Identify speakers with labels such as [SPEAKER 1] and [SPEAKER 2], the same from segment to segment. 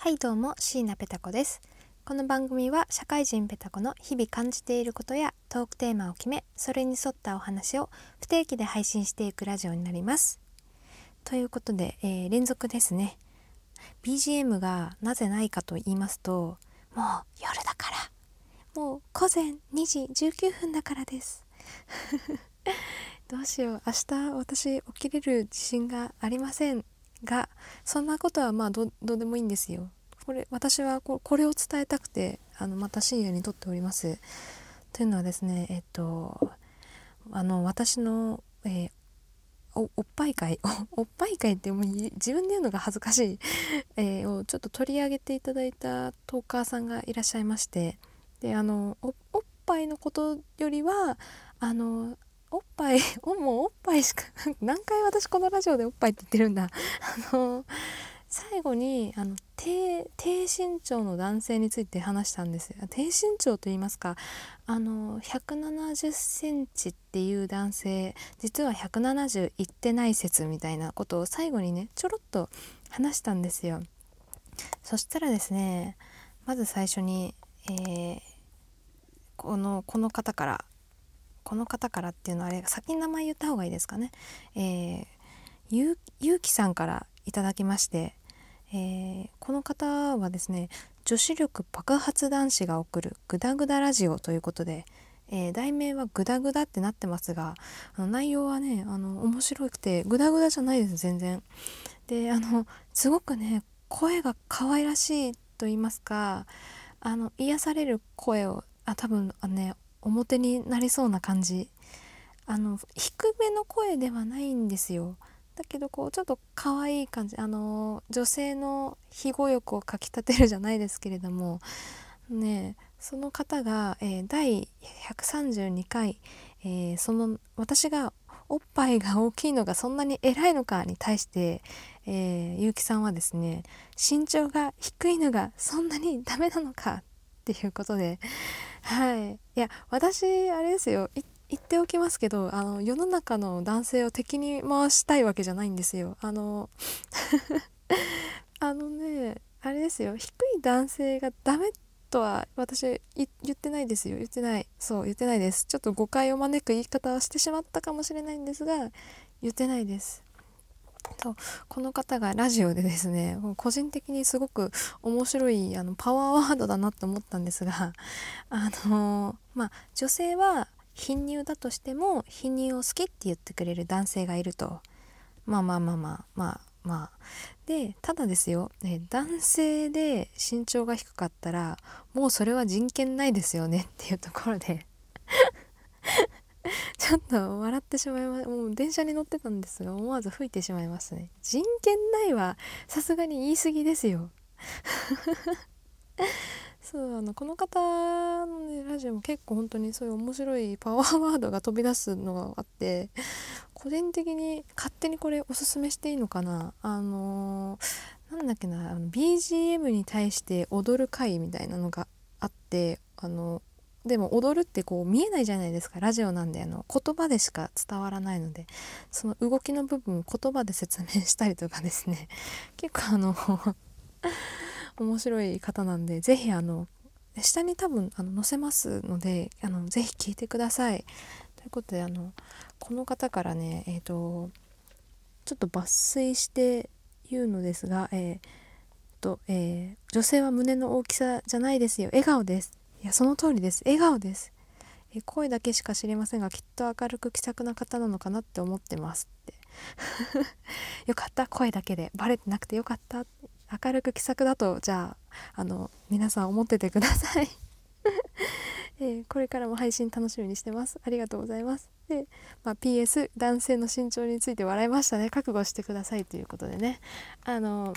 [SPEAKER 1] はいどうも椎名ペタ子です。この番組は社会人ペタ子の日々感じていることやトークテーマを決めそれに沿ったお話を不定期で配信していくラジオになります。ということで、えー、連続ですね。BGM がなぜないかと言いますともう夜だから。もう午前2時19分だからです。どうしよう。明日私起きれる自信がありません。がそんなことはまあどうでもいいんですよ。これ私はこれを伝えたくてあのまた深夜に撮っております。というのはですねえっとあの私の、えー、おおっぱい会 おっぱい会ってもう自分で言うのが恥ずかしい、えー、をちょっと取り上げていただいたトーカーさんがいらっしゃいましてであのおっぱいのことよりはあのおっぱいもうおっぱいしか 何回私このラジオでおっぱいって言ってるんだ。あの最後にあの低低身長の男性について話したんです低身長と言いますかあの170センチっていう男性実は170いってない説みたいなことを最後にねちょろっと話したんですよ。そしたらですねまず最初に、えー、このこの方からこの方からっていうのはあれ先に名前言った方がいいですかね、えー、ゆうきさんからいただきまして、えー、この方はですね女子力爆発男子が送るグダグダラジオということで、えー、題名はグダグダってなってますがあの内容はねあの面白くてグダグダじゃないです全然。であのすごくね声が可愛らしいと言いますかあの癒される声をあ多分あね表になりそうな感じ。あの低めの声ではないんですよ。だけどこうちょっと可愛い感じ。あの女性の庇護欲をかきたてるじゃないですけれども。ねその方が、えー、第132回、えー、その私がおっぱいが大きいのがそんなに偉いのかに対して、えー、結城さんはですね身長が低いのがそんなにダメなのかっていうことではい。いや私あれですよ。言っておきますけどあの世の中の男性を敵に回したいわけじゃないんですよ。あの あのねあれですよ。低い男性がダメとは私言ってないですよ。言ってない。そう言ってないです。ちょっと誤解を招く言い方はしてしまったかもしれないんですが言ってないです。とこの方がラジオでですね個人的にすごく面白いあのパワーワードだなと思ったんですが あのまあ女性は貧乳だとしても貧乳を好きって言ってくれる男性がいると。まあまあまあまあまあまあ。でただですよ、え男性で身長が低かったらもうそれは人権ないですよねっていうところで。ちょっと笑ってしまいまもう電車に乗ってたんですが思わず吹いてしまいますね。人権ないはさすがに言い過ぎですよ。そうあのこの方の、ね、ラジオも結構本当にそういう面白いパワーワードが飛び出すのがあって個人的に勝手にこれおすすめしていいのかな？あのー、なんだっけなあの BGM に対して踊る回みたいなのがあってあのでも踊るってこう見えないじゃないですか。ラジオなんであの言葉でしか伝わらないので。その動きの部分を言葉で説明したりとかですね。結構あの 面白い方なんで是非あの下に多分あの載せますのであのぜひ聞いてください。ということであのこの方からねえっ、ー、とちょっと抜粋して言うのですが、えーとえー、女性は胸の大きさじゃないですよ。笑顔です。いやその通りです。笑顔です。え声だけしか知りませんがきっと明るく気さくな方なのかなって思ってますって。よかった。声だけで。バレてなくてよかった。明るく気さくだとじゃああの皆さん思っててください。えー、これからも配信楽しみにしてます。ありがとうございます。で、まあ、PS 男性の身長について笑いましたね。覚悟してくださいということでね。あの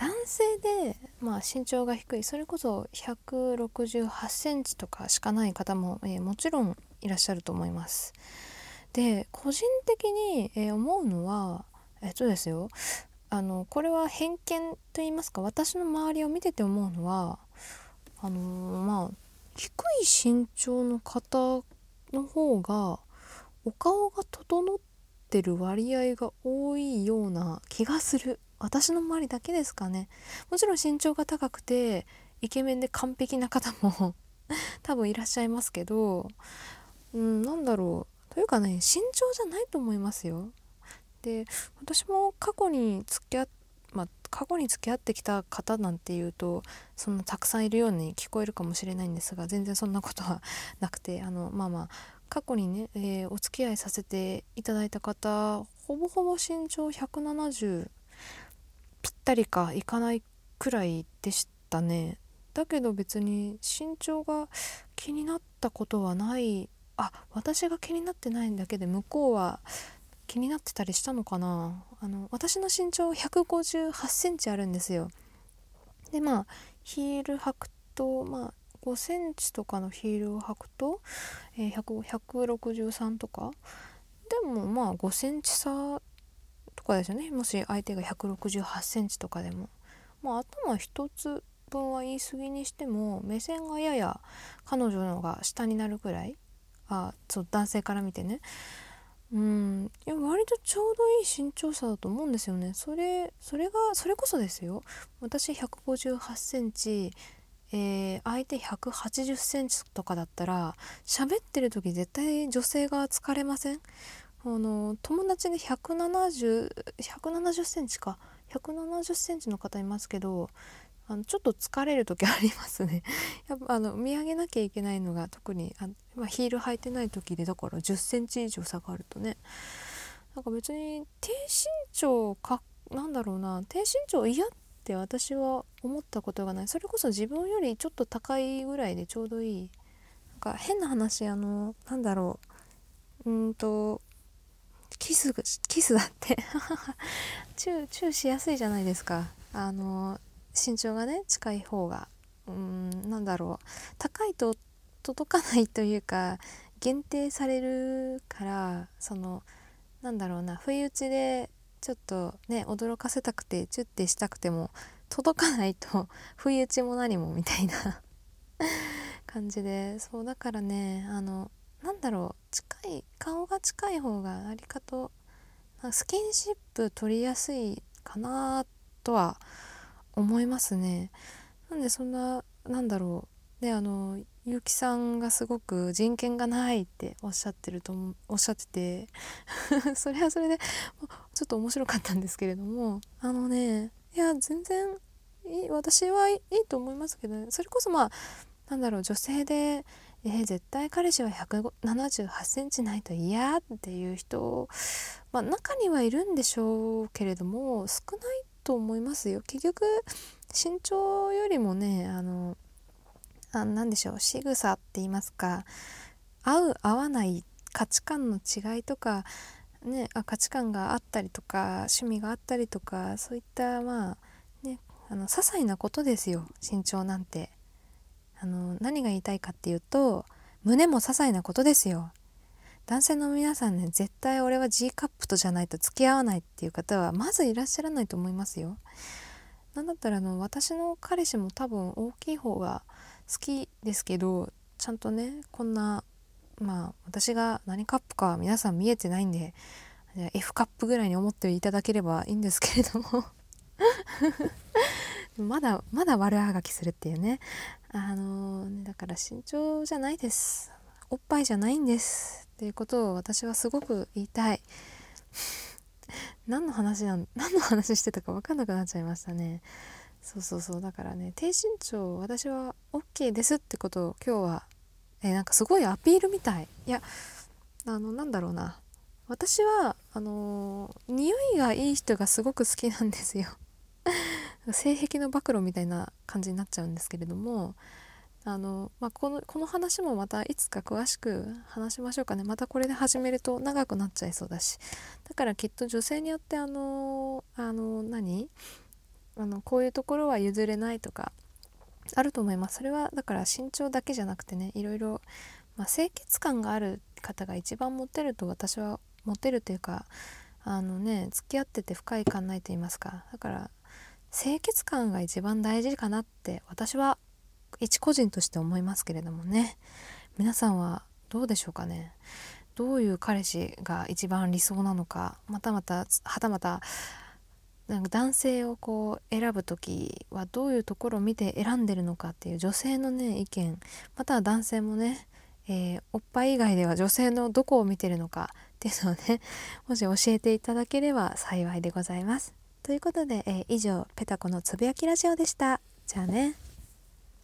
[SPEAKER 1] 男性で、まあ、身長が低いそれこそ168センチとかしかない方も、えー、もちろんいらっしゃると思います。で個人的に、えー、思うのはえっとですよあのこれは偏見と言いますか私の周りを見てて思うのはあのまあ低い身長の方の方がお顔が整ってる割合が多いような気がする私の周りだけですかね。もちろん身長が高くてイケメンで完璧な方も 多分いらっしゃいますけどうんなんだろう。というかね身長じゃないと思いますよ。で私も過去に付き合っまあ、過去に付き合ってきた方なんていうとそんなたくさんいるように聞こえるかもしれないんですが全然そんなことはなくてあのまあまあ過去にね、えー、お付き合いさせていただいた方ほぼほぼ身長170ぴったりかいかないくらいでしたね。だけど別に身長が気になったことはない。あ私が気になってないんだけで向こうは気になってたりしたのかな。あの私の身長158センチあるんですよ。でまあヒール履くとまあ5センチとかのヒールを履くと、えー、163とか。でもまあ5センチ差かですね。もし相手が168センチとかでも。まあ頭一つ分は言い過ぎにしても目線がやや彼女の方が下になるくらい。あそう男性から見てね。うん。いや割とちょうどいい身長差だと思うんですよね。それそれがそれこそですよ。私158センチえー、相手180センチとかだったら喋ってる時絶対女性が疲れません？あの友達で170 170センチか。170センチの方いますけどあのちょっと疲れる時ありますね。やっぱあの見上げなきゃいけないのが特にあ、まあ、ヒール履いてない時でだから1 0センチ以上下がるとね。なんか別に低身長かなんだろうな。低身長嫌って私は思ったことがない。それこそ自分よりちょっと高いぐらいでちょうどいい。なんか変な話あのなんだろう。うんとキスキスだって。チューチューしやすいじゃないですか。あの身長がね近い方が。うんなんだろう。高いと届かないというか限定されるからそのなんだろうな。不意打ちでちょっとね驚かせたくてチュッてしたくても届かないと 不意打ちも何もみたいな 感じで。そうだからねあのなんだろう近い顔が近い方がありかとスキンシップ取りやすいかなとは思いますね。なんでそんななんだろう。ねあの結城さんがすごく人権がないっておっしゃってるとおっしゃってて それはそれでちょっと面白かったんですけれども。あのねいや全然いい私はいいと思いますけど、ね、それこそまあなんだろう女性でえー、絶対彼氏は178センチないと嫌っていう人、まあ、中にはいるんでしょうけれども少ないと思いますよ。結局身長よりもねあのあなんでしょう仕草って言いますか合う合わない価値観の違いとか、ね、あ価値観があったりとか趣味があったりとかそういったまあねあの些細なことですよ身長なんて。あの何が言いたいかっていうと胸も些細なことですよ男性の皆さんね絶対俺は G カップとじゃないと付き合わないっていう方はまずいらっしゃらないと思いますよ。なんだったらあの私の彼氏も多分大きい方が好きですけどちゃんとねこんなまあ私が何カップか皆さん見えてないんで F カップぐらいに思っていただければいいんですけれどもまだまだ悪あがきするっていうね。あのー、だから身長じゃないです。おっぱいじゃないんですっていうことを私はすごく言いたい。何の話なん何の話してたか分かんなくなっちゃいましたね。そうそうそう。だからね低身長私は OK ですってことを今日はえなんかすごいアピールみたい。いやあのなんだろうな。私はあのー、匂いがいい人がすごく好きなんですよ。性癖の暴露みたいな感じになっちゃうんですけれどもあの、まあ、このこの話もまたいつか詳しく話しましょうかね。またこれで始めると長くなっちゃいそうだし。だからきっと女性によってあのあの何？あのこういうところは譲れないとかあると思います。それはだから身長だけじゃなくてねいろいろ、まあ、清潔感がある方が一番モテると私はモテるというかあのね付き合ってて深い感ないと言いますか。だから清潔感が一番大事かなって私は一個人として思いますけれどもね皆さんはどうでしょうかねどういう彼氏が一番理想なのかまたまたはたまたなんか男性をこう選ぶ時はどういうところを見て選んでるのかっていう女性のね意見または男性もね、えー、おっぱい以外では女性のどこを見てるのかっていうのをねもし教えていただければ幸いでございます。ということで、えー、以上ペタコのつぶやきラジオでした。じゃあね。